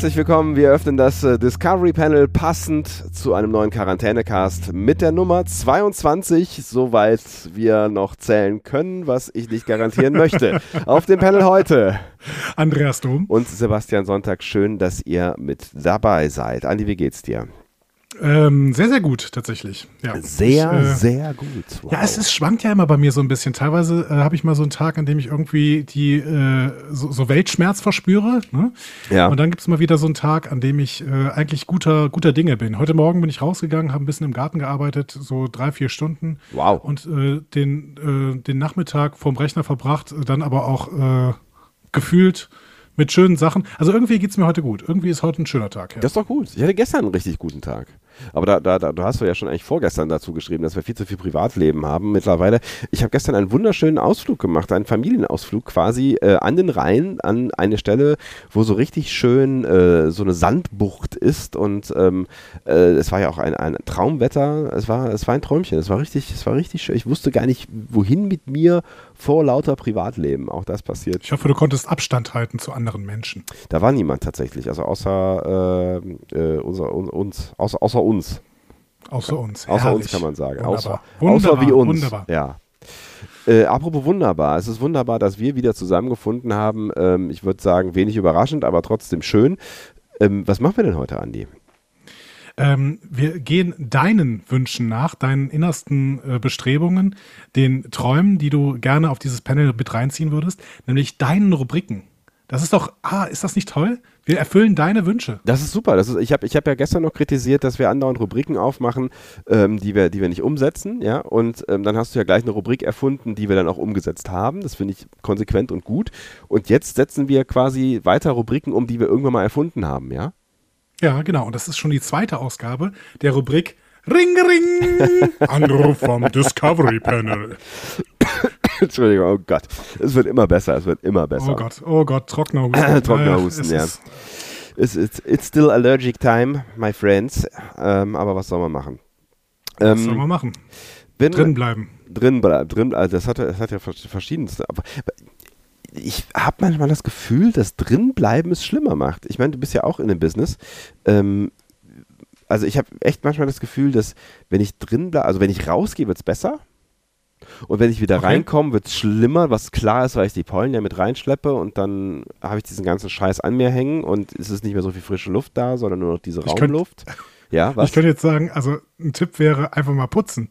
Herzlich willkommen. Wir öffnen das äh, Discovery Panel passend zu einem neuen Quarantänecast mit der Nummer 22, soweit wir noch zählen können, was ich nicht garantieren möchte. Auf dem Panel heute Andreas Dom und Sebastian Sonntag. Schön, dass ihr mit dabei seid. Andi, wie geht's dir? Ähm, sehr, sehr gut, tatsächlich. Ja. Sehr, ich, äh, sehr gut. Wow. Ja, es ist, schwankt ja immer bei mir so ein bisschen. Teilweise äh, habe ich mal so einen Tag, an dem ich irgendwie die äh, so, so, Weltschmerz verspüre. Ne? Ja. Und dann gibt es mal wieder so einen Tag, an dem ich äh, eigentlich guter, guter Dinge bin. Heute Morgen bin ich rausgegangen, habe ein bisschen im Garten gearbeitet, so drei, vier Stunden. Wow. Und äh, den, äh, den Nachmittag vorm Rechner verbracht, dann aber auch gefühlt mit schönen Sachen. Also irgendwie geht es mir heute gut. Irgendwie ist heute ein schöner Tag. Ja. Das ist doch gut. Ich hatte gestern einen richtig guten Tag. Aber da, da, da, du hast du ja schon eigentlich vorgestern dazu geschrieben, dass wir viel zu viel Privatleben haben mittlerweile. Ich habe gestern einen wunderschönen Ausflug gemacht, einen Familienausflug quasi äh, an den Rhein, an eine Stelle, wo so richtig schön äh, so eine Sandbucht ist und ähm, äh, es war ja auch ein, ein Traumwetter. Es war, es war ein Träumchen. Es war richtig, es war richtig schön. Ich wusste gar nicht, wohin mit mir vor lauter Privatleben. Auch das passiert. Ich hoffe, du konntest Abstand halten zu anderen Menschen. Da war niemand tatsächlich, also außer äh, äh, unser, uns, außer, außer uns. Außer uns. Außer Herrlich. uns kann man sagen. Wunderbar. Außer, Wunderbar. außer wie uns. Wunderbar. Ja. Äh, apropos wunderbar, es ist wunderbar, dass wir wieder zusammengefunden haben. Ähm, ich würde sagen, wenig überraschend, aber trotzdem schön. Ähm, was machen wir denn heute, Andi? Ähm, wir gehen deinen Wünschen nach, deinen innersten äh, Bestrebungen, den Träumen, die du gerne auf dieses Panel mit reinziehen würdest, nämlich deinen Rubriken. Das ist doch, ah, ist das nicht toll? Wir erfüllen deine Wünsche. Das ist super. Das ist, ich habe ich hab ja gestern noch kritisiert, dass wir andauernd Rubriken aufmachen, ähm, die, wir, die wir nicht umsetzen. Ja? Und ähm, dann hast du ja gleich eine Rubrik erfunden, die wir dann auch umgesetzt haben. Das finde ich konsequent und gut. Und jetzt setzen wir quasi weiter Rubriken um, die wir irgendwann mal erfunden haben. Ja? Ja, genau. Und das ist schon die zweite Ausgabe der Rubrik Ring Ring. Anruf vom Discovery Panel. Entschuldigung, oh Gott. Es wird immer besser, es wird immer besser. Oh Gott, oh Gott, trockener Husten. Trockener Husten, ja. ist- It's, it's, it's still allergic time, my friends. Ähm, aber was soll man machen? Ähm, Was soll man machen? wenn- Drin bleiben. drin bleibt, drin, also das hat, ja- das hat ja vers- verschiedenste. Aber ich habe manchmal das Gefühl, dass drinbleiben es schlimmer macht. Ich meine, du bist ja auch in dem Business. Ähm, also ich habe echt manchmal das Gefühl, dass wenn ich drin bleibe, also wenn ich rausgehe, wird es besser. Und wenn ich wieder Okay. reinkomme, wird es schlimmer, was klar ist, weil ich die Pollen ja mit reinschleppe und dann habe ich diesen ganzen Scheiß an mir hängen und es ist nicht mehr so viel frische Luft da, sondern nur noch diese Ich könnt- Raumluft. Ja, was? Ich könnte jetzt sagen, also ein Tipp wäre einfach mal putzen.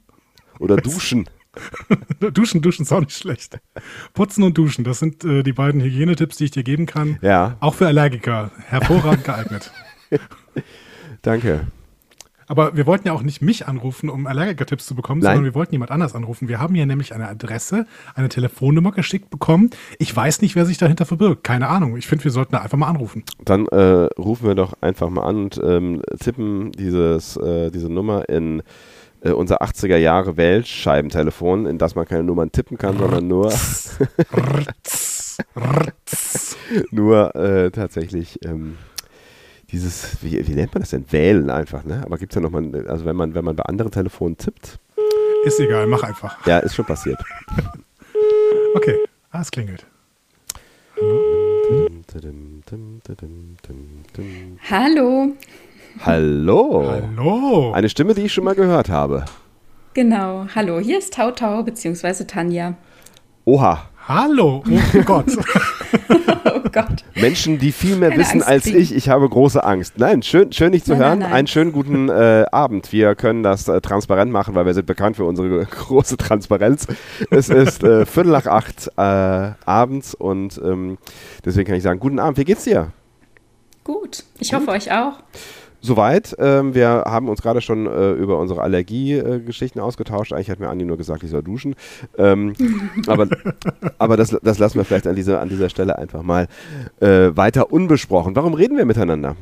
Oder duschen. duschen, duschen ist auch nicht schlecht. Putzen und duschen, das sind äh, die beiden Hygienetipps, die ich dir geben kann. Ja, Auch für Allergiker. Hervorragend geeignet. danke. Aber wir wollten ja auch nicht mich anrufen, um Allergiker-Tipps zu bekommen, Nein. sondern wir wollten jemand anders anrufen. Wir haben hier nämlich eine Adresse, eine Telefonnummer geschickt bekommen. Ich weiß nicht, wer sich dahinter verbirgt. Keine Ahnung. Ich finde, wir sollten da einfach mal anrufen. Dann äh, rufen wir doch einfach mal an und ähm, tippen dieses, äh, diese Nummer in äh, unser 80er Jahre Weltscheibentelefon, in das man keine Nummern tippen kann, sondern nur, nur äh, tatsächlich ähm, dieses, wie, wie nennt man das denn? Wählen einfach, ne? Aber gibt es ja nochmal, also wenn man, wenn man bei anderen Telefonen tippt, Ist egal, mach einfach. ja, ist schon passiert. Okay. Ah, es klingelt. Hallo. Hallo. Hallo. Eine Stimme, die ich schon mal gehört habe. Genau. Hallo, hier ist Tau Tau bzw. Tanja. Oha. Hallo. Oh Gott. Oh Gott. Menschen, die viel mehr Keine wissen Angst als kriegen. ich. Ich habe große Angst. Nein, schön, schön dich zu Nein, hören. nein, nein. Einen schönen guten äh, Abend. Wir können das äh, transparent machen, weil wir sind bekannt für unsere große Transparenz. Es ist äh, Viertel nach acht äh, abends und ähm, deswegen kann ich sagen, guten Abend. Wie geht's dir? Gut. Ich hoffe euch auch. Soweit. Ähm, wir haben uns gerade schon äh, über unsere Allergie-Geschichten ausgetauscht. Eigentlich hat mir Andi nur gesagt, ich soll duschen. Ähm, aber aber das, das lassen wir vielleicht an dieser, an dieser Stelle einfach mal äh, weiter unbesprochen. Warum reden wir miteinander?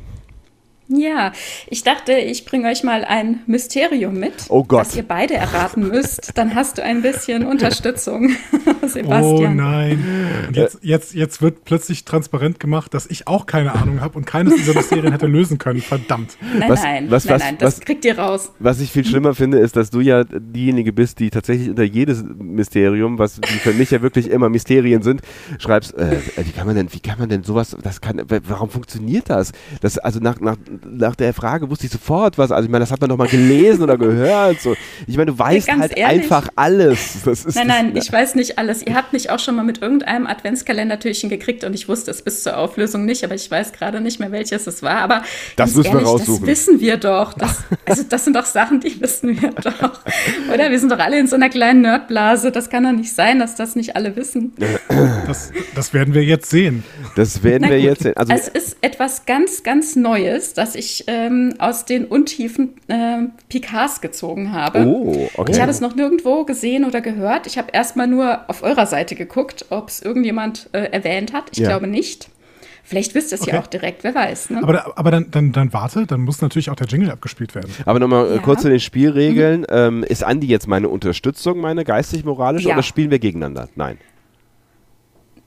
Ja, ich dachte, ich bringe euch mal ein Mysterium mit, Oh Gott. das ihr beide erraten müsst. Dann hast du ein bisschen Unterstützung, Oh Sebastian. nein. Und jetzt, jetzt, jetzt wird plötzlich transparent gemacht, dass ich auch keine Ahnung habe und keines dieser Mysterien hätte lösen können. Verdammt. nein, Was- nein, was- nein, was- nein, das was- kriegt ihr raus. Was ich viel schlimmer finde, ist, dass du ja diejenige bist, die tatsächlich unter jedes Mysterium, was für mich ja wirklich immer Mysterien sind, schreibst, äh, wie kann man denn, wie kann man denn sowas, das kann, warum funktioniert das? Das, also nach, nach, nach der Frage wusste ich sofort was, also ich meine, das hat man doch mal gelesen oder gehört, so. Ich meine, du weißt ganz halt ehrlich. einfach alles. Das ist Nein, das, nein, ich weiß nicht alles. Ihr habt mich auch schon mal mit irgendeinem Adventskalendertürchen gekriegt und ich wusste es bis zur Auflösung nicht, aber ich weiß gerade nicht mehr, welches es war. Aber Das ganz müssen wir ehrlich, raussuchen. Das wissen wir doch. Das, also das sind doch Sachen, die wissen wir doch. Oder wir sind doch alle in so einer kleinen Nerdblase. Das kann doch nicht sein, dass das nicht alle wissen. Das, das werden wir jetzt sehen. das werden Na wir gut. jetzt sehen. Also, es ist etwas ganz, ganz Neues, das ich ähm, aus den Untiefen äh, Picards gezogen habe. oh, okay. Ich habe es noch nirgendwo gesehen oder gehört. Ich habe erstmal nur auf eurer Seite geguckt, ob es irgendjemand äh, erwähnt hat. Ich Ja. glaube nicht. Vielleicht wisst ihr es ja Okay. auch direkt, wer weiß. Ne? Aber, aber dann, dann, dann warte, dann muss natürlich auch der Jingle abgespielt werden. Aber nochmal äh, Ja. Mhm. kurz zu den Spielregeln. Ähm, ist Andi jetzt meine Unterstützung, meine geistig-moralische, Ja. oder spielen wir gegeneinander? Nein.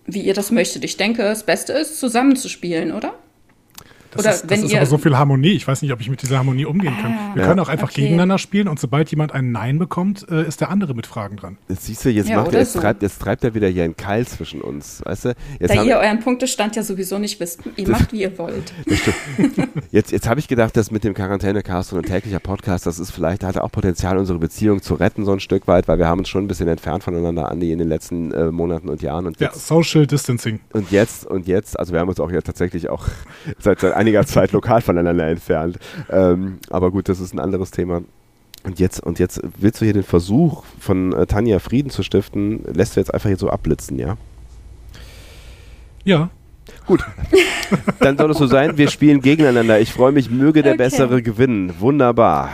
Wie ihr das möchtet. Ich denke, das Beste ist, zusammenzuspielen, oder? Das Oder ist, das wenn ist ihr- aber so viel Harmonie. Ich weiß nicht, ob ich mit dieser Harmonie umgehen kann. Ah, Wir Ja. können auch einfach okay. gegeneinander spielen und sobald jemand ein Nein bekommt, äh, ist der andere mit Fragen dran. Jetzt siehst du, jetzt, Ja, macht er, jetzt, so. treibt, jetzt treibt er wieder hier einen Keil zwischen uns. Weißt du? Jetzt Da haben- ihr euren Punktestand ja sowieso nicht wisst. Ihr macht, wie ihr wollt. Jetzt, jetzt habe ich gedacht, dass mit dem Quarantänecast und ein täglicher Podcast, das ist vielleicht, hat auch Potenzial, unsere Beziehung zu retten, so ein Stück weit, weil wir haben uns schon ein bisschen entfernt voneinander, Andi, in den letzten äh, Monaten und Jahren. Und Ja, jetzt, Social Distancing. und jetzt, und jetzt, also wir haben uns auch ja tatsächlich auch seit, seit einiger Zeit lokal voneinander entfernt. Ähm, aber gut, das ist ein anderes Thema. Und jetzt, und jetzt willst du hier den Versuch von äh, Tanja Frieden zu stiften, lässt du jetzt einfach hier so abblitzen, ja? Ja, Gut. Dann soll es so sein, wir spielen gegeneinander. Ich freue mich, möge der Okay. Bessere gewinnen. Wunderbar.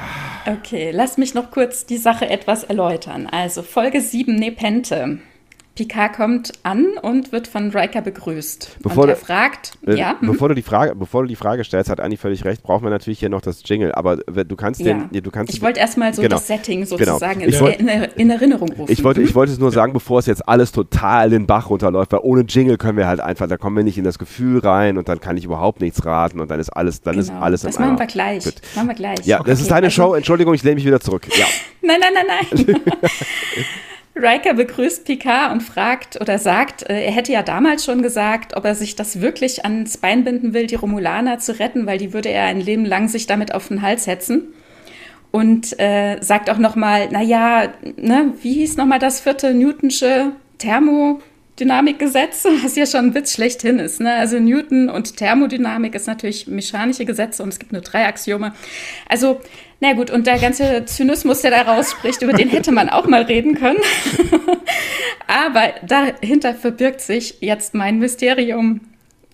Okay, lass mich noch kurz die Sache etwas erläutern. Also Folge 7 Nepente. Picard kommt an und wird von Riker begrüßt. Bevor und er fragt, Äh, ja, hm? bevor, du die Frage, bevor du die Frage stellst, hat Anni völlig recht, brauchen wir natürlich hier noch das Jingle. Aber du kannst ja. den, ja, du kannst ich wollte erstmal so Genau. das Setting Genau. sozusagen in, wollt- in, in Erinnerung rufen. ich wollte, ich wollte es nur sagen, bevor es jetzt alles total den Bach runterläuft, weil ohne Jingle können wir halt einfach, da kommen wir nicht in das Gefühl rein und dann kann ich überhaupt nichts raten und dann ist alles, dann ist Genau. alles Das machen wir gleich. Gut. Machen wir gleich. Ja, das ist Okay, deine also- Show. Entschuldigung, ich lehne mich wieder zurück. Ja. Nein, nein, nein, nein. Riker begrüßt Picard und fragt oder sagt, äh, er hätte ja damals schon gesagt, ob er sich das wirklich ans Bein binden will, die Romulaner zu retten, weil die würde er ein Leben lang sich damit auf den Hals hetzen. Und äh, sagt auch nochmal, naja, ne, wie hieß nochmal das vierte Newtonsche Thermodynamikgesetz, was ja schon ein Witz schlechthin ist. Ne? Also Newton und Thermodynamik ist natürlich mechanische Gesetze und es gibt nur drei Axiome. Also, na gut, und der ganze Zynismus, der da rausspricht, über den hätte man auch mal reden können. Aber dahinter verbirgt sich jetzt mein Mysterium.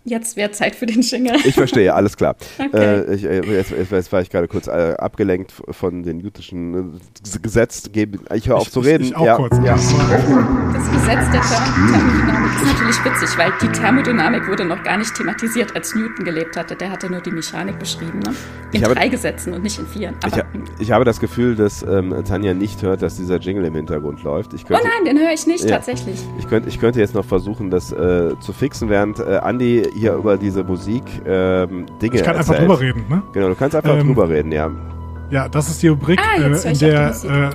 Jetzt wäre Zeit für den Jingle. Ich verstehe, alles klar. Okay. Äh, ich, äh, jetzt, jetzt, jetzt war ich gerade kurz äh, abgelenkt von den jüdischen äh, Gesetz. Ich höre auf zu reden. Ich auch ja. kurz. Ja. Das Gesetz der Ther- Thermodynamik ist natürlich witzig, weil die Thermodynamik wurde noch gar nicht thematisiert, als Newton gelebt hatte. Der hatte nur die Mechanik beschrieben, ne? In Ich habe- drei Gesetzen und nicht in vier. Ich, ha- ich habe das Gefühl, dass ähm, Tanja nicht hört, dass dieser Jingle im Hintergrund läuft. Ich oh könnte, nein, den höre ich nicht Ja. tatsächlich. ich, könnte, ich könnte jetzt noch versuchen, das äh, zu fixen, während äh, Andi hier über diese Musik ähm, Dinge Ich kann einfach erzählt. drüber reden, ne? Genau, du kannst einfach Ähm, drüber reden, ja. Ja, das ist die Rubrik, Ah, äh, in der. Äh,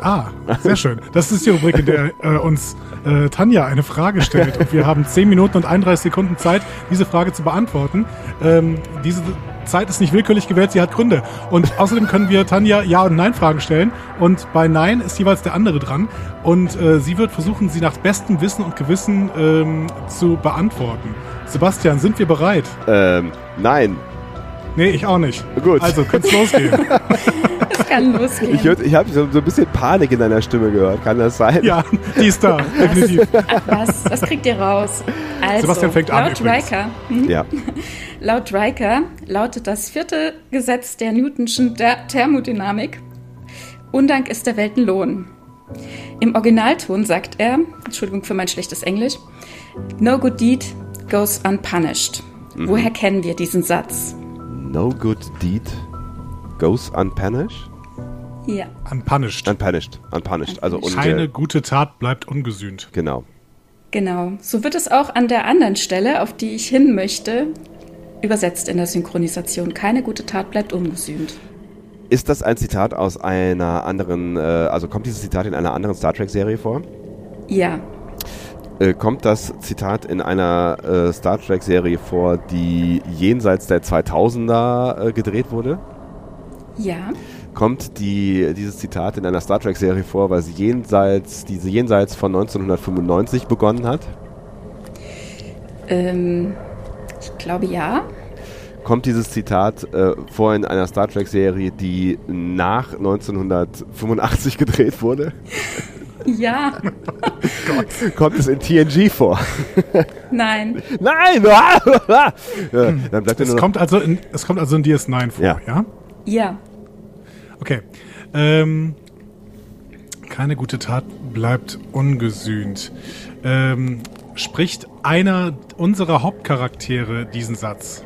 ah, sehr schön. Das ist die Rubrik, in der äh, uns äh, Tanja eine Frage stellt. Und wir haben 10 Minuten und 31 Sekunden Zeit, diese Frage zu beantworten. Ähm, diese Zeit ist nicht willkürlich gewählt, sie hat Gründe. Und außerdem können wir Tanja Ja- und Nein-Fragen stellen. Und bei Nein ist jeweils der andere dran. Und äh, sie wird versuchen, sie nach bestem Wissen und Gewissen ähm, zu beantworten. Sebastian, sind wir bereit? Ähm, nein. Nee, ich auch nicht. Gut. Also, könnte losgehen. Es kann losgehen. Ich, ich habe so, so ein bisschen Panik in deiner Stimme gehört. Kann das sein? Ja, die ist da, definitiv. Ach, was? Was kriegt ihr raus? Also, Sebastian fängt an laut. Riker, hm, Ja. laut Riker lautet das vierte Gesetz der Newtonschen der Thermodynamik: Undank ist der Welt ein Lohn. Im Originalton sagt er, Entschuldigung für mein schlechtes Englisch, No good deed goes unpunished. Mhm. Woher kennen wir diesen Satz? No good deed goes unpunished? Ja. Unpunished. Unpunished. Unpunished. Also Keine gute Tat bleibt ungesühnt. Genau. Genau. So wird es auch an der anderen Stelle, auf die ich hin möchte, übersetzt in der Synchronisation. Keine gute Tat bleibt ungesühnt. Ist das ein Zitat aus einer anderen, äh, also kommt dieses Zitat in einer anderen Star Trek-Serie vor? Ja. Äh, kommt das Zitat in einer äh, Star Trek-Serie vor, die jenseits der 2000er äh, gedreht wurde? Ja. Kommt die, dieses Zitat in einer Star Trek-Serie vor, weil sie jenseits, diese jenseits von 1995 begonnen hat? Ähm, ich glaube ja. Kommt dieses Zitat äh, vor in einer Star Trek-Serie, die nach 1985 gedreht wurde? Ja. Kommt es in TNG vor? Nein. Nein! ja, dann bleibt ja Es kommt, also in, es kommt also in DS9 vor, Ja. ja? Ja. Okay. Ähm, keine gute Tat bleibt ungesühnt. Ähm, spricht einer unserer Hauptcharaktere diesen Satz?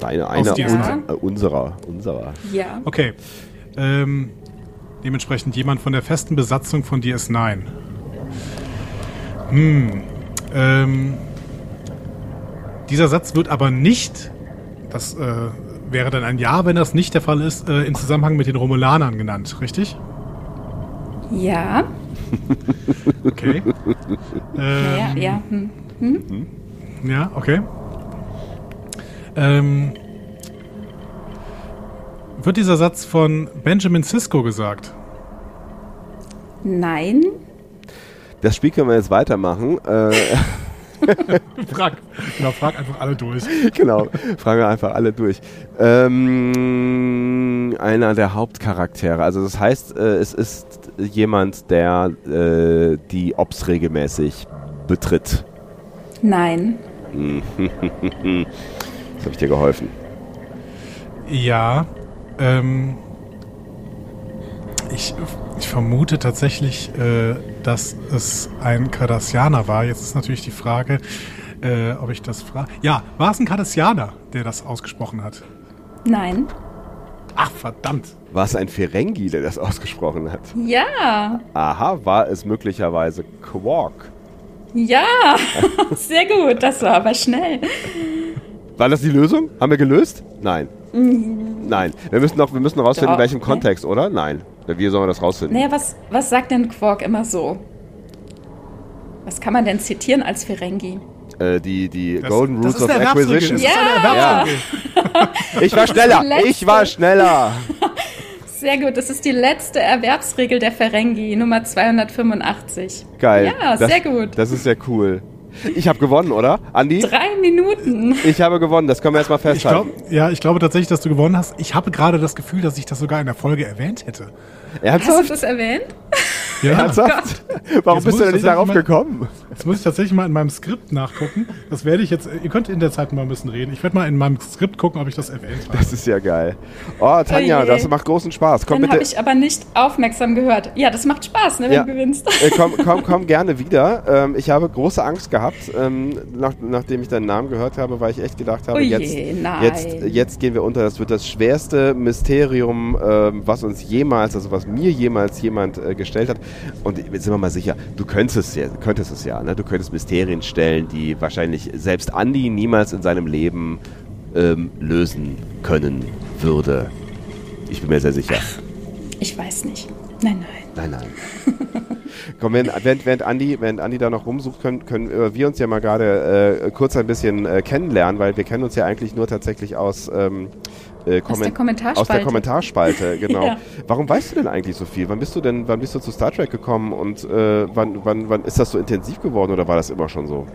Deine, einer DS9. unser, äh, unserer. Unserer. Ja. Okay. Ähm, dementsprechend jemand von der festen Besatzung von DS9. Hm. Ähm, dieser Satz wird aber nicht, das äh, wäre dann ein Ja, wenn das nicht der Fall ist, äh, in Zusammenhang mit den Romulanern genannt, richtig? Ja. Okay. Ähm, ja. Hm. Ja, okay. Ähm, wird dieser Satz von Benjamin Sisko gesagt? Nein. Das Spiel können wir jetzt weitermachen. Äh, Frag, genau, frag einfach alle durch. genau, fragen wir einfach alle durch. Ähm, einer der Hauptcharaktere. Also das heißt, äh, es ist jemand, der äh, die Ops regelmäßig betritt. Nein. Das habe ich dir geholfen. Ja, ähm, ich, ich vermute tatsächlich, äh, dass es ein Cardassianer war. Jetzt ist natürlich die Frage, äh, ob ich das frage. Ja, war es ein Cardassianer, der das ausgesprochen hat? Nein. Ach, verdammt. War es ein Ferengi, der das ausgesprochen hat? Ja. Aha, war es möglicherweise Quark? Ja. Sehr gut. Das war aber schnell. War das die Lösung? Haben wir gelöst? Nein. Nein. Wir müssen noch, wir müssen noch rausfinden, in welchem? Kontext, oder? Nein. Wie sollen wir das rausfinden? Naja, was, was sagt denn Quark immer so? Was kann man denn zitieren als Ferengi? Äh, die die Das- Golden Rules ist of. Acquisition. Das ist eine Ja. Erwerbsregel. Ich war schneller. Ich war schneller. Sehr gut. Das ist die letzte Erwerbsregel der Ferengi, Nummer 285. Geil. Ja, das, sehr gut. Das ist ja cool. Ich habe gewonnen, oder? Andi? Drei Minuten. Ich habe gewonnen. Das können wir jetzt mal Ich glaub, festhalten. ja, ich glaube tatsächlich, dass du gewonnen hast. Ich habe gerade das Gefühl, dass ich das sogar in der Folge erwähnt hätte. Hast du Ernsthaft? das erwähnt? Ja, Ernsthaft? Warum Jetzt bist du denn ich nicht darauf mal- gekommen? Jetzt muss ich tatsächlich mal in meinem Skript nachgucken. Das werde ich jetzt. Ihr könnt in der Zeit mal ein bisschen reden. Ich werde mal in meinem Skript gucken, ob ich das erwähnt habe. Das ist ja geil. Oh, Tanja, Oh das macht großen Spaß. Komm Dann habe ich aber nicht aufmerksam gehört. Ja, das macht Spaß, ne, wenn Ja. du gewinnst. Äh, komm, komm, komm gerne wieder. Ähm, ich habe große Angst gehabt, ähm, nach, nachdem ich deinen Namen gehört habe, weil ich echt gedacht habe, Oh je, jetzt, nein. jetzt, jetzt gehen wir unter. Das wird das schwerste Mysterium, ähm, was uns jemals, also was mir jemals jemand äh, gestellt hat. Und jetzt sind wir mal sicher, du könntest es ja, könntest es ja, ne? Du könntest Mysterien stellen, die wahrscheinlich selbst Andi niemals in seinem Leben ähm, lösen können würde. Ich bin mir sehr sicher. Ich weiß nicht. Nein, nein. Nein, nein. Komm, während, während, während, Andi, während Andi da noch rumsucht, können, können äh, wir uns ja mal gerade äh, kurz ein bisschen äh, kennenlernen, weil wir kennen uns ja eigentlich nur tatsächlich aus, ähm, äh, Aus der Kommen- Kommentarspalte. Aus der Kommentarspalte, genau. Ja. Warum weißt du denn eigentlich so viel? Wann bist du denn, wann bist du zu Star Trek gekommen und äh, wann, wann, wann ist das so intensiv geworden oder war das immer schon so?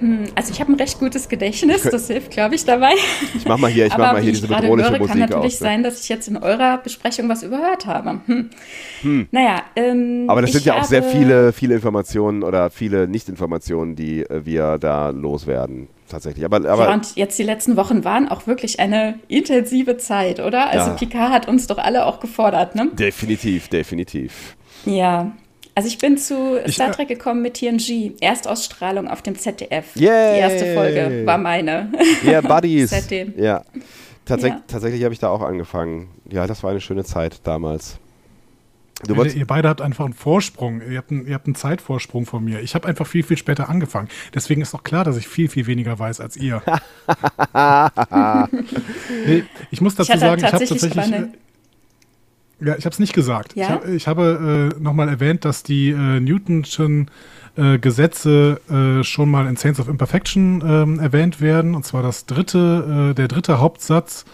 Hm, also ich habe ein recht gutes Gedächtnis, das hilft, glaube ich, dabei. Ich mache mal hier, ich mach mal hier diese bedrohliche höre, Musik kann natürlich aus, sein, dass ich jetzt in eurer Besprechung was überhört habe. Hm. Hm. Naja, ähm, aber das sind ja auch sehr viele, viele Informationen oder viele Nicht-Informationen, die äh, wir da loswerden tatsächlich. Aber, aber ja, und jetzt die letzten Wochen waren auch wirklich eine intensive Zeit, oder? Also ja. Picard hat uns doch alle auch gefordert, ne? Definitiv, definitiv. Ja. Also ich bin zu Star Trek gekommen mit TNG, Erstausstrahlung auf dem ZDF. Yay. Die erste Folge war meine. Ja, yeah, Buddies. Seitdem. Ja. Tatsäch ja. Tatsächlich habe ich da auch angefangen. Ja, das war eine schöne Zeit damals. Du ihr, ihr beide habt einfach einen Vorsprung. Ihr habt einen, ihr habt einen Zeitvorsprung von mir. Ich habe einfach viel, viel später angefangen. Deswegen ist auch klar, dass ich viel, viel weniger weiß als ihr. nee, ich muss dazu ich sagen, ich habe tatsächlich. Ja, ich habe es nicht gesagt. Ja? Ich, hab, ich habe äh, nochmal erwähnt, dass die äh, Newtonschen äh, Gesetze äh, schon mal in Saints of Imperfection ähm, erwähnt werden. Und zwar das dritte, äh, der dritte Hauptsatz,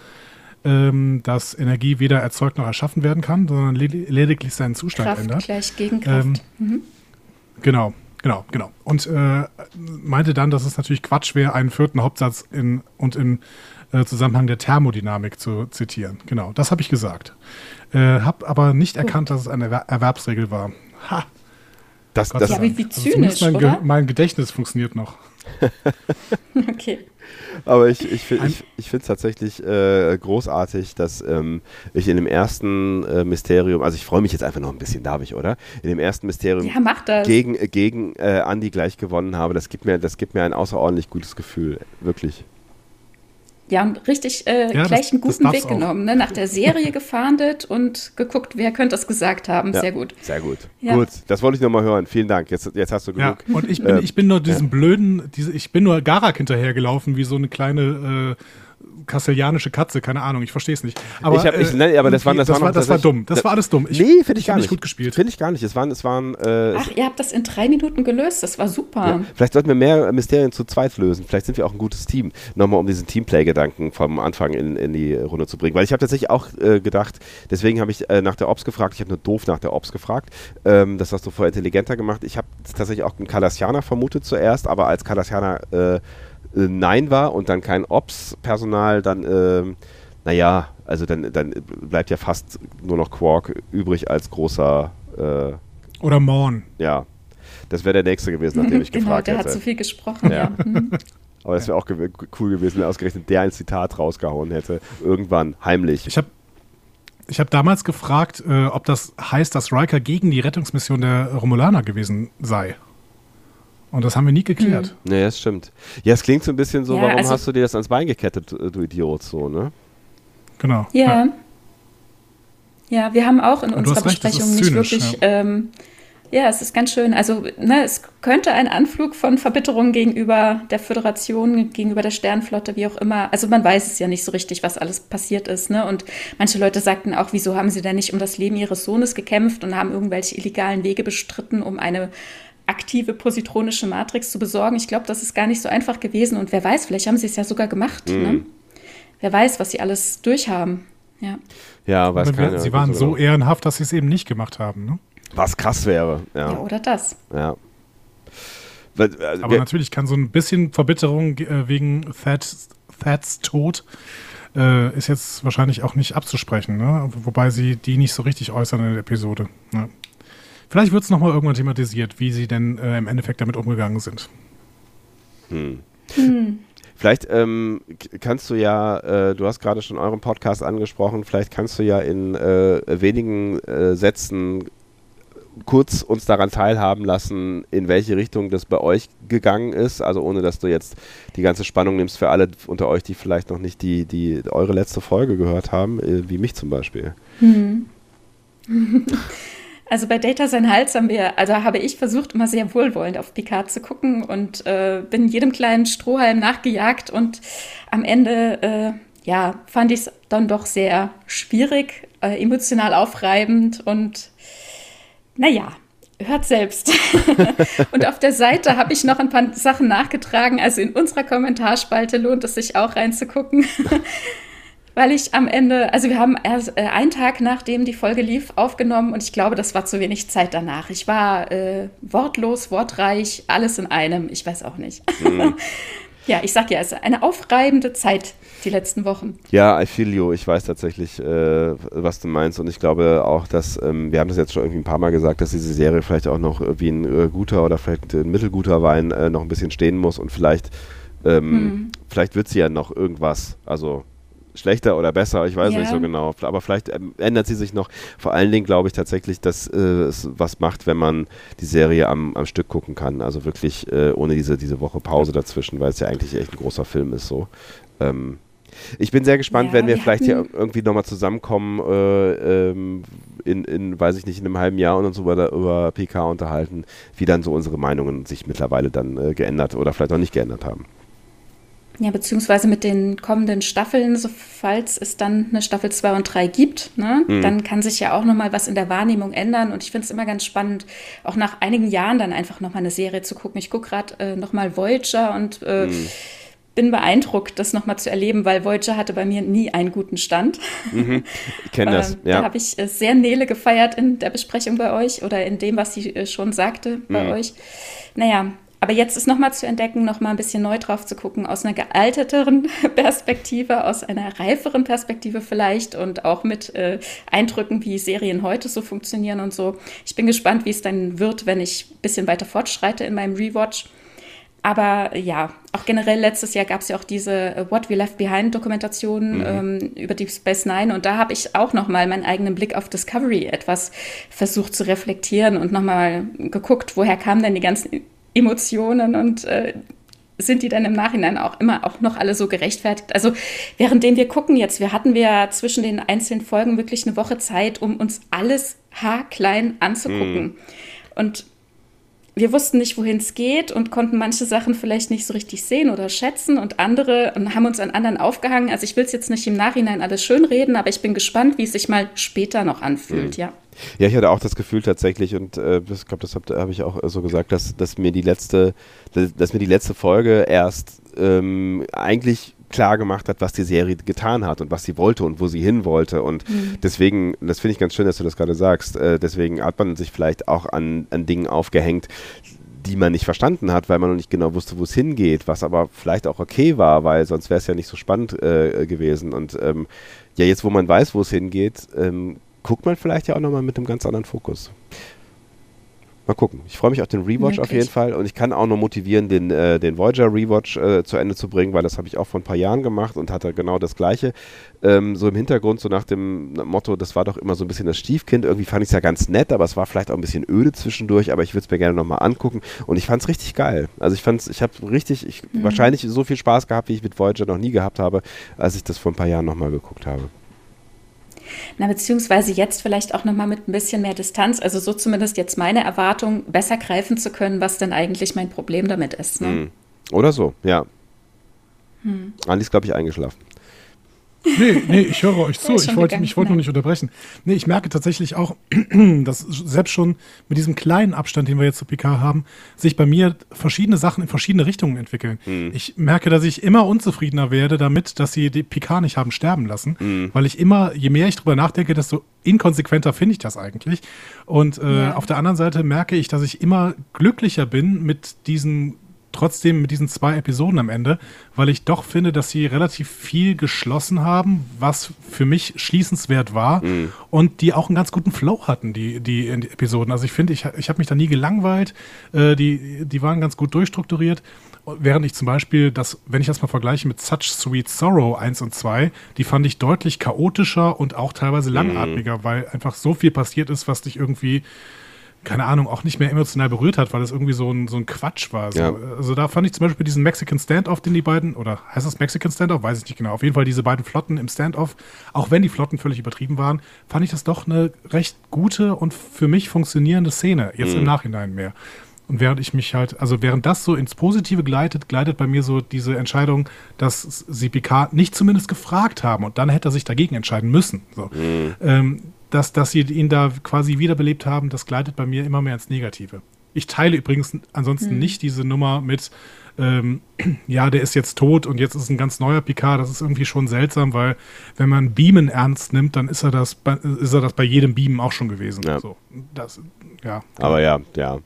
ähm, dass Energie weder erzeugt noch erschaffen werden kann, sondern led lediglich seinen Zustand Kraft ändert. Gleich Gegenkraft. Ähm, mhm. Genau, genau, genau. Und äh, meinte dann, dass es natürlich Quatsch wäre, einen vierten Hauptsatz in, und im Zusammenhang der Thermodynamik zu zitieren. Genau, das habe ich gesagt. Äh, habe aber nicht erkannt, dass es eine Erwer Erwerbsregel war. Ha! Das, das ja, wie, wie also zynisch, also mein, Ge mein Gedächtnis funktioniert noch. okay. Aber ich, ich, ich, ich finde es tatsächlich äh, großartig, dass ähm, ich in dem ersten äh, Mysterium, also ich freue mich jetzt einfach noch ein bisschen, darf ich, oder? In dem ersten Mysterium ja, gegen, gegen äh, Andy gleich gewonnen habe. Das gibt, mir, das gibt mir ein außerordentlich gutes Gefühl, wirklich. Ja, und richtig äh, ja, gleich das, einen guten Weg auch. genommen. Ne? Nach der Serie gefahndet und geguckt, wer könnte das gesagt haben. Ja, sehr gut. Sehr gut. Ja. Gut, das wollte ich nochmal hören. Vielen Dank. Jetzt, jetzt hast du genug. Ja, und ich bin, ähm, ich bin nur diesen blöden, diese, ich bin nur Garak hinterhergelaufen, wie so eine kleine äh, kastilianische Katze, keine Ahnung, ich verstehe es nicht. Aber, ich hab, ich, ne, aber das, waren, das, das, war, das war dumm. Das war alles dumm. Ich, nee, finde ich gar nicht. gut gespielt. Finde ich gar nicht. Es waren, es waren, äh, Ach, ihr habt das in drei Minuten gelöst. Das war super. Ja, vielleicht sollten wir mehr Mysterien zu zweit lösen. Vielleicht sind wir auch ein gutes Team. Nochmal, um diesen Teamplay-Gedanken vom Anfang in, in die Runde zu bringen. Weil ich habe tatsächlich auch äh, gedacht, deswegen habe ich äh, nach der Ops gefragt. Ich habe nur doof nach der Ops gefragt. Ähm, das hast du vorher intelligenter gemacht. Ich habe tatsächlich auch einen Kardassianer vermutet zuerst, aber als Kardassianer äh, Nein war und dann kein Ops-Personal, dann, äh, naja, also dann, dann bleibt ja fast nur noch Quark übrig als großer. Äh, Oder Morn. Ja. Das wäre der nächste gewesen, nachdem ich genau, gefragt der hätte. der hat zu viel gesprochen, ja. ja. Mhm. Aber das wäre auch ge cool gewesen, wenn ausgerechnet der ein Zitat rausgehauen hätte. Irgendwann, heimlich. Ich habe ich hab damals gefragt, äh, ob das heißt, dass Riker gegen die Rettungsmission der Romulaner gewesen sei. Und das haben wir nie geklärt. Mhm. Nee, das stimmt. Ja, es klingt so ein bisschen so, ja, warum also hast du dir das ans Bein gekettet, du Idiot, so, ne? Genau. Ja. Ja, ja wir haben auch in unserer Besprechung nicht zynisch, wirklich. Ja. Ähm, ja, es ist ganz schön. Also, ne, es könnte ein Anflug von Verbitterung gegenüber der Föderation, gegenüber der Sternflotte, wie auch immer. Also, man weiß es ja nicht so richtig, was alles passiert ist. Ne? Und manche Leute sagten auch, wieso haben sie denn nicht um das Leben ihres Sohnes gekämpft und haben irgendwelche illegalen Wege bestritten, um eine aktive positronische Matrix zu besorgen. Ich glaube, das ist gar nicht so einfach gewesen. Und wer weiß, vielleicht haben sie es ja sogar gemacht. Mhm. Ne? Wer weiß, was sie alles durchhaben. Ja, ja weiß keiner. Sie waren so ehrenhaft, dass sie es eben nicht gemacht haben. Ne? Was krass wäre. Ja. ja oder das. Ja. Also, Aber natürlich kann so ein bisschen Verbitterung äh, wegen Thad's, Thad's Tod äh, ist jetzt wahrscheinlich auch nicht abzusprechen, ne? wobei sie die nicht so richtig äußern in der Episode. Ne? Vielleicht wird es nochmal irgendwann thematisiert, wie sie denn äh, im Endeffekt damit umgegangen sind. Hm. Hm. Vielleicht ähm, kannst du ja, äh, du hast gerade schon euren Podcast angesprochen, vielleicht kannst du ja in äh, wenigen äh, Sätzen kurz uns daran teilhaben lassen, in welche Richtung das bei euch gegangen ist. Also ohne, dass du jetzt die ganze Spannung nimmst für alle unter euch, die vielleicht noch nicht die, die eure letzte Folge gehört haben, äh, wie mich zum Beispiel. Hm. Also bei Data sein Hals haben wir, also habe ich versucht, immer sehr wohlwollend auf Picard zu gucken und äh, bin jedem kleinen Strohhalm nachgejagt und am Ende, äh, ja, fand ich es dann doch sehr schwierig, äh, emotional aufreibend und naja, hört selbst. und auf der Seite habe ich noch ein paar Sachen nachgetragen. Also in unserer Kommentarspalte lohnt es sich auch reinzugucken. weil ich am Ende, also wir haben erst äh, einen Tag nachdem die Folge lief aufgenommen und ich glaube, das war zu wenig Zeit danach. Ich war äh, wortlos, wortreich, alles in einem. Ich weiß auch nicht. Mhm. ja, ich sag ja, es ist eine aufreibende Zeit die letzten Wochen. Ja, I feel you. Ich weiß tatsächlich, äh, was du meinst. Und ich glaube auch, dass, ähm, wir haben das jetzt schon irgendwie ein paar Mal gesagt, dass diese Serie vielleicht auch noch wie ein äh, guter oder vielleicht ein mittelguter Wein äh, noch ein bisschen stehen muss. Und vielleicht, ähm, hm. vielleicht wird sie ja noch irgendwas. Also schlechter oder besser, ich weiß ja. nicht so genau. Aber vielleicht ähm, ändert sie sich noch. Vor allen Dingen glaube ich tatsächlich, dass äh, es was macht, wenn man die Serie am, am Stück gucken kann. Also wirklich äh, ohne diese, diese Woche Pause dazwischen, weil es ja eigentlich echt ein großer Film ist. So. Ähm, ich bin sehr gespannt, ja, wenn wir, wir vielleicht hier irgendwie nochmal zusammenkommen, äh, ähm, in, in, weiß ich nicht, in einem halben Jahr und uns über, über PK unterhalten, wie dann so unsere Meinungen sich mittlerweile dann äh, geändert oder vielleicht auch nicht geändert haben. Ja, beziehungsweise mit den kommenden Staffeln, so falls es dann eine Staffel 2 und 3 gibt, ne, mhm. dann kann sich ja auch nochmal was in der Wahrnehmung ändern. Und ich finde es immer ganz spannend, auch nach einigen Jahren dann einfach nochmal eine Serie zu gucken. Ich gucke gerade äh, nochmal Voyager und äh, mhm bin beeindruckt, das nochmal zu erleben, weil Voyager hatte bei mir nie einen guten Stand. Mhm, ich kenne das, ähm, ja. Da habe ich äh, sehr Nele gefeiert in der Besprechung bei euch oder in dem, was sie äh, schon sagte bei mhm. euch. Naja, aber jetzt ist nochmal zu entdecken, nochmal ein bisschen neu drauf zu gucken, aus einer gealterteren Perspektive, aus einer reiferen Perspektive vielleicht und auch mit äh, Eindrücken, wie Serien heute so funktionieren und so. Ich bin gespannt, wie es dann wird, wenn ich ein bisschen weiter fortschreite in meinem Rewatch. Aber ja, auch generell letztes Jahr gab es ja auch diese äh, What We Left Behind Dokumentation mhm. ähm, über Deep Space Nine und da habe ich auch nochmal meinen eigenen Blick auf Discovery etwas versucht zu reflektieren und nochmal geguckt, woher kamen denn die ganzen Emotionen und äh, sind die dann im Nachhinein auch immer auch noch alle so gerechtfertigt? Also währenddem wir gucken jetzt, wir hatten wir zwischen den einzelnen Folgen wirklich eine Woche Zeit, um uns alles haarklein anzugucken. Mhm. Und wir wussten nicht, wohin es geht und konnten manche Sachen vielleicht nicht so richtig sehen oder schätzen und andere und haben uns an anderen aufgehangen. Also ich will es jetzt nicht im Nachhinein alles schönreden, aber ich bin gespannt, wie es sich mal später noch anfühlt, mhm. ja. Ja, ich hatte auch das Gefühl tatsächlich und äh, ich glaube, das habe hab ich auch so gesagt, dass, dass mir die letzte, dass, dass mir die letzte Folge erst ähm, eigentlich klar gemacht hat, was die Serie getan hat und was sie wollte und wo sie hin wollte. Und mhm. deswegen, das finde ich ganz schön, dass du das gerade sagst, äh, deswegen hat man sich vielleicht auch an, an Dingen aufgehängt, die man nicht verstanden hat, weil man noch nicht genau wusste, wo es hingeht, was aber vielleicht auch okay war, weil sonst wäre es ja nicht so spannend äh, gewesen. Und ähm, ja, jetzt wo man weiß, wo es hingeht, ähm, guckt man vielleicht ja auch nochmal mit einem ganz anderen Fokus. Mal gucken. Ich freue mich auf den Rewatch Wirklich? auf jeden Fall und ich kann auch noch motivieren, den, äh, den Voyager Rewatch äh, zu Ende zu bringen, weil das habe ich auch vor ein paar Jahren gemacht und hatte genau das Gleiche. Ähm, so im Hintergrund, so nach dem Motto, das war doch immer so ein bisschen das Stiefkind. Irgendwie fand ich es ja ganz nett, aber es war vielleicht auch ein bisschen öde zwischendurch, aber ich würde es mir gerne nochmal angucken und ich fand es richtig geil. Also ich fand es, ich habe richtig, ich, mhm. wahrscheinlich so viel Spaß gehabt, wie ich mit Voyager noch nie gehabt habe, als ich das vor ein paar Jahren nochmal geguckt habe. Na, beziehungsweise jetzt vielleicht auch nochmal mit ein bisschen mehr Distanz, also so zumindest jetzt meine Erwartung, besser greifen zu können, was denn eigentlich mein Problem damit ist. Ne? Hm. Oder so, ja. Hm. Andi ist, glaube ich, eingeschlafen. Nee, nee, ich höre euch zu. Ich wollte, ich wollte nur nicht unterbrechen. Nee, ich merke tatsächlich auch, dass selbst schon mit diesem kleinen Abstand, den wir jetzt zu PK haben, sich bei mir verschiedene Sachen in verschiedene Richtungen entwickeln. Mhm. Ich merke, dass ich immer unzufriedener werde damit, dass sie die PK nicht haben sterben lassen, mhm. weil ich immer, je mehr ich drüber nachdenke, desto inkonsequenter finde ich das eigentlich. Und äh, ja. auf der anderen Seite merke ich, dass ich immer glücklicher bin mit diesen trotzdem mit diesen zwei Episoden am Ende, weil ich doch finde, dass sie relativ viel geschlossen haben, was für mich schließenswert war mhm. und die auch einen ganz guten Flow hatten, die, die, die Episoden. Also ich finde, ich, ich habe mich da nie gelangweilt, äh, die, die waren ganz gut durchstrukturiert. Während ich zum Beispiel das, wenn ich das mal vergleiche mit Such Sweet Sorrow 1 und 2, die fand ich deutlich chaotischer und auch teilweise mhm. langatmiger, mhm. weil einfach so viel passiert ist, was dich irgendwie keine Ahnung, auch nicht mehr emotional berührt hat, weil das irgendwie so ein, so ein Quatsch war. So. Ja. Also da fand ich zum Beispiel diesen Mexican Standoff, den die beiden, oder heißt das Mexican Standoff? Weiß ich nicht genau. Auf jeden Fall diese beiden Flotten im Standoff, auch wenn die Flotten völlig übertrieben waren, fand ich das doch eine recht gute und für mich funktionierende Szene, jetzt mhm. im Nachhinein mehr. Und während ich mich halt, also während das so ins Positive gleitet, gleitet bei mir so diese Entscheidung, dass sie Picard nicht zumindest gefragt haben und dann hätte er sich dagegen entscheiden müssen. So. Mhm. Ähm, dass, dass sie ihn da quasi wiederbelebt haben, das gleitet bei mir immer mehr ins Negative. Ich teile übrigens ansonsten hm. nicht diese Nummer mit, ähm, ja, der ist jetzt tot und jetzt ist ein ganz neuer Picard. Das ist irgendwie schon seltsam, weil wenn man Beamen ernst nimmt, dann ist er das, bei, ist er das bei jedem Beamen auch schon gewesen. Ja. So, das, ja. Aber ja, ja.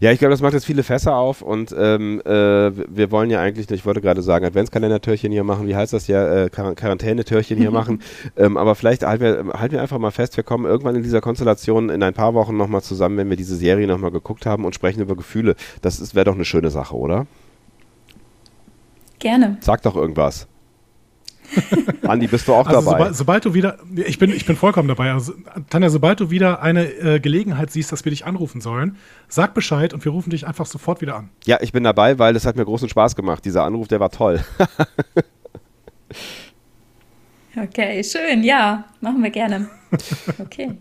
Ja, ich glaube, das macht jetzt viele Fässer auf und ähm, äh, wir wollen ja eigentlich, ich wollte gerade sagen, Adventskalender-Türchen hier machen, wie heißt das ja, äh, Quar Quarantänetörchen hier machen, ähm, aber vielleicht halten wir, halten wir einfach mal fest, wir kommen irgendwann in dieser Konstellation in ein paar Wochen nochmal zusammen, wenn wir diese Serie nochmal geguckt haben und sprechen über Gefühle. Das wäre doch eine schöne Sache, oder? Gerne. Sag doch irgendwas. Andi, bist du auch also dabei? Sobald, sobald, du wieder, ich bin, ich bin vollkommen dabei. Also, Tanja, sobald du wieder eine äh, Gelegenheit siehst, dass wir dich anrufen sollen, sag Bescheid und wir rufen dich einfach sofort wieder an. Ja, ich bin dabei, weil es hat mir großen Spaß gemacht. Dieser Anruf, der war toll. okay, schön, ja, machen wir gerne. Okay.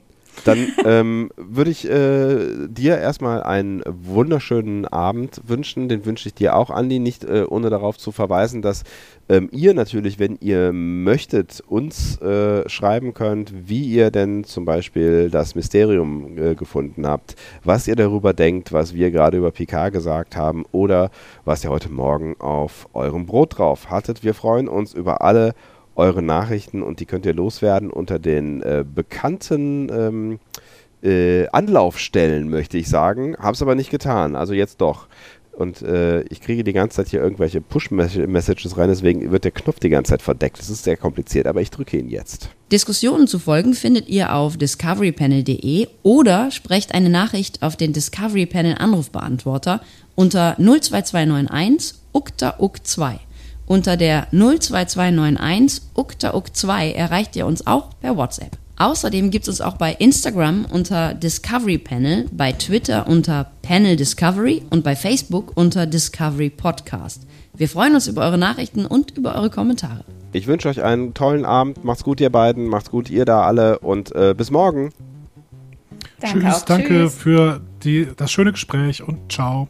Dann ähm, würde ich äh, dir erstmal einen wunderschönen Abend wünschen. Den wünsche ich dir auch, Andi, nicht äh, ohne darauf zu verweisen, dass ähm, ihr natürlich, wenn ihr möchtet, uns äh, schreiben könnt, wie ihr denn zum Beispiel das Mysterium äh, gefunden habt, was ihr darüber denkt, was wir gerade über Picard gesagt haben oder was ihr heute Morgen auf eurem Brot drauf hattet. Wir freuen uns über alle eure Nachrichten und die könnt ihr loswerden unter den äh, bekannten ähm, äh, Anlaufstellen, möchte ich sagen. Hab's aber nicht getan, also jetzt doch. Und äh, ich kriege die ganze Zeit hier irgendwelche Push-Messages rein, deswegen wird der Knopf die ganze Zeit verdeckt. Das ist sehr kompliziert, aber ich drücke ihn jetzt. Diskussionen zu folgen findet ihr auf discoverypanel.de oder sprecht eine Nachricht auf den Discovery Panel Anrufbeantworter unter 02291 ukta uk 2 unter der 02291 uktauk2 erreicht ihr uns auch per WhatsApp. Außerdem gibt es uns auch bei Instagram unter Discovery Panel, bei Twitter unter Panel Discovery und bei Facebook unter Discovery Podcast. Wir freuen uns über eure Nachrichten und über eure Kommentare. Ich wünsche euch einen tollen Abend. Macht's gut, ihr beiden. Macht's gut, ihr da alle. Und äh, bis morgen. Danke tschüss, danke tschüss. für die, das schöne Gespräch und ciao.